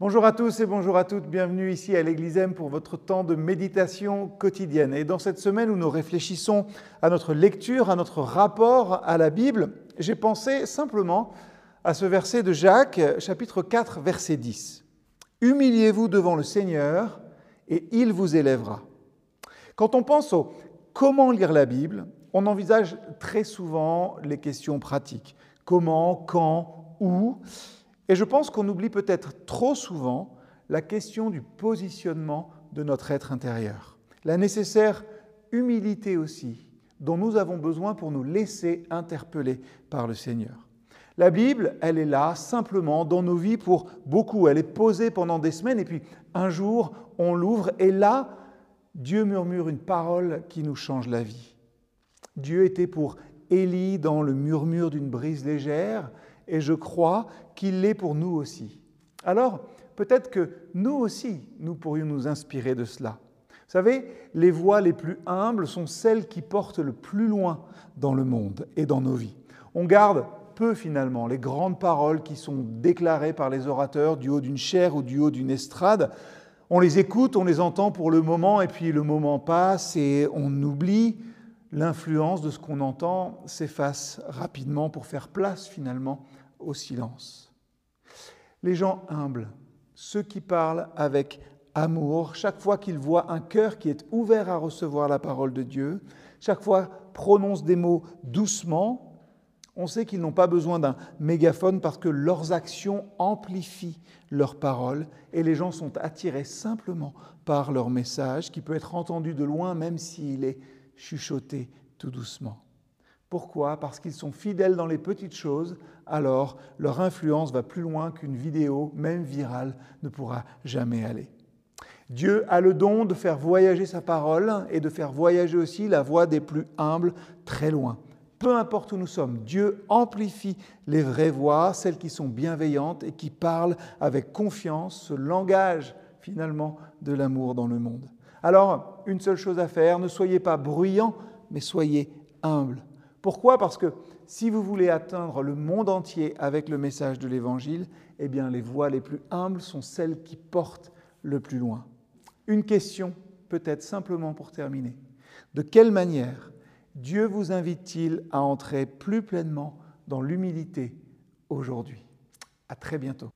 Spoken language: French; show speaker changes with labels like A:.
A: Bonjour à tous et bonjour à toutes, bienvenue ici à l'Église M pour votre temps de méditation quotidienne. Et dans cette semaine où nous réfléchissons à notre lecture, à notre rapport à la Bible, j'ai pensé simplement à ce verset de Jacques, chapitre 4, verset 10. Humiliez-vous devant le Seigneur et il vous élèvera. Quand on pense au comment lire la Bible, on envisage très souvent les questions pratiques. Comment, quand, où? Et je pense qu'on oublie peut-être trop souvent la question du positionnement de notre être intérieur. La nécessaire humilité aussi, dont nous avons besoin pour nous laisser interpeller par le Seigneur. La Bible, elle est là simplement dans nos vies pour beaucoup. Elle est posée pendant des semaines et puis un jour, on l'ouvre et là, Dieu murmure une parole qui nous change la vie. Dieu était pour Élie dans le murmure d'une brise légère et je crois qu'il l'est pour nous aussi. Alors, peut-être que nous aussi, nous pourrions nous inspirer de cela. Vous savez, les voix les plus humbles sont celles qui portent le plus loin dans le monde et dans nos vies. On garde peu finalement les grandes paroles qui sont déclarées par les orateurs du haut d'une chaire ou du haut d'une estrade. On les écoute, on les entend pour le moment, et puis le moment passe et on oublie l'influence de ce qu'on entend s'efface rapidement pour faire place finalement au silence. Les gens humbles, ceux qui parlent avec amour, chaque fois qu'ils voient un cœur qui est ouvert à recevoir la parole de Dieu, chaque fois prononcent des mots doucement, on sait qu'ils n'ont pas besoin d'un mégaphone parce que leurs actions amplifient leurs paroles et les gens sont attirés simplement par leur message qui peut être entendu de loin même s'il est chuchoté tout doucement. Pourquoi? Parce qu'ils sont fidèles dans les petites choses, alors leur influence va plus loin qu'une vidéo, même virale, ne pourra jamais aller. Dieu a le don de faire voyager sa parole et de faire voyager aussi la voix des plus humbles très loin. Peu importe où nous sommes, Dieu amplifie les vraies voix, celles qui sont bienveillantes et qui parlent avec confiance ce langage finalement de l'amour dans le monde. Alors, une seule chose à faire, ne soyez pas bruyants, mais soyez humbles. Pourquoi? Parce que si vous voulez atteindre le monde entier avec le message de l'Évangile, eh bien les voix les plus humbles sont celles qui portent le plus loin. Une question, peut-être simplement pour terminer. De quelle manière Dieu vous invite-t-il à entrer plus pleinement dans l'humilité aujourd'hui? À très bientôt.